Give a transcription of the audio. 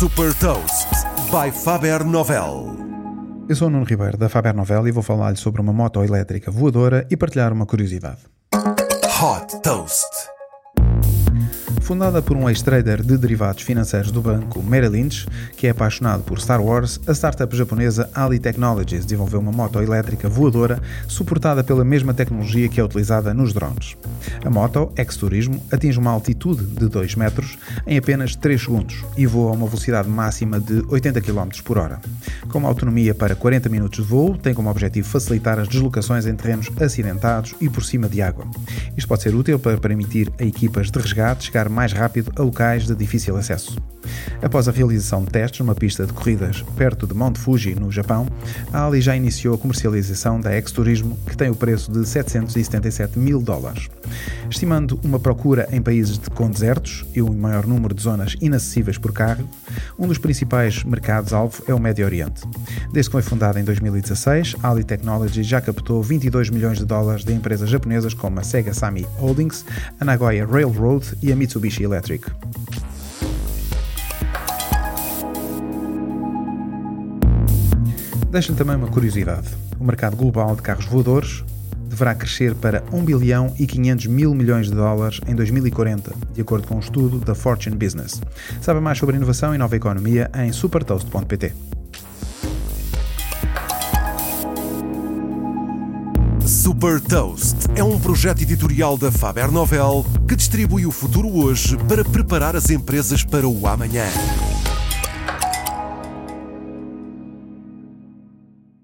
Super Toast by Faber Novel. Eu sou o Nuno Ribeiro da Faber Novel e vou falar-lhe sobre uma moto elétrica voadora e partilhar uma curiosidade. Hot Toast. Fundada por um ex-trader de derivados financeiros do banco Merrill Lynch, que é apaixonado por Star Wars, a startup japonesa Ali Technologies desenvolveu uma moto elétrica voadora suportada pela mesma tecnologia que é utilizada nos drones. A moto, ex-turismo, atinge uma altitude de 2 metros em apenas 3 segundos e voa a uma velocidade máxima de 80 km por hora. Com uma autonomia para 40 minutos de voo, tem como objetivo facilitar as deslocações em terrenos acidentados e por cima de água. Isto pode ser útil para permitir a equipas de resgate chegar mais mais rápido a locais de difícil acesso. Após a realização de testes numa pista de corridas perto de Mount Fuji, no Japão, a Ali já iniciou a comercialização da X-Turismo, que tem o preço de 777 mil dólares. Estimando uma procura em países de, com desertos e um maior número de zonas inacessíveis por carro, um dos principais mercados-alvo é o Médio Oriente. Desde que foi fundada em 2016, a Ali Technology já captou 22 milhões de dólares de empresas japonesas como a Sega Sami Holdings, a Nagoya Railroad e a Mitsubishi Electric. Deixo-lhe também uma curiosidade. O mercado global de carros voadores deverá crescer para 1 bilhão e 500 mil milhões de dólares em 2040, de acordo com um estudo da Fortune Business. Saiba mais sobre inovação e nova economia em supertoast.pt. Super Toast é um projeto editorial da Faber Novel que distribui o futuro hoje para preparar as empresas para o amanhã.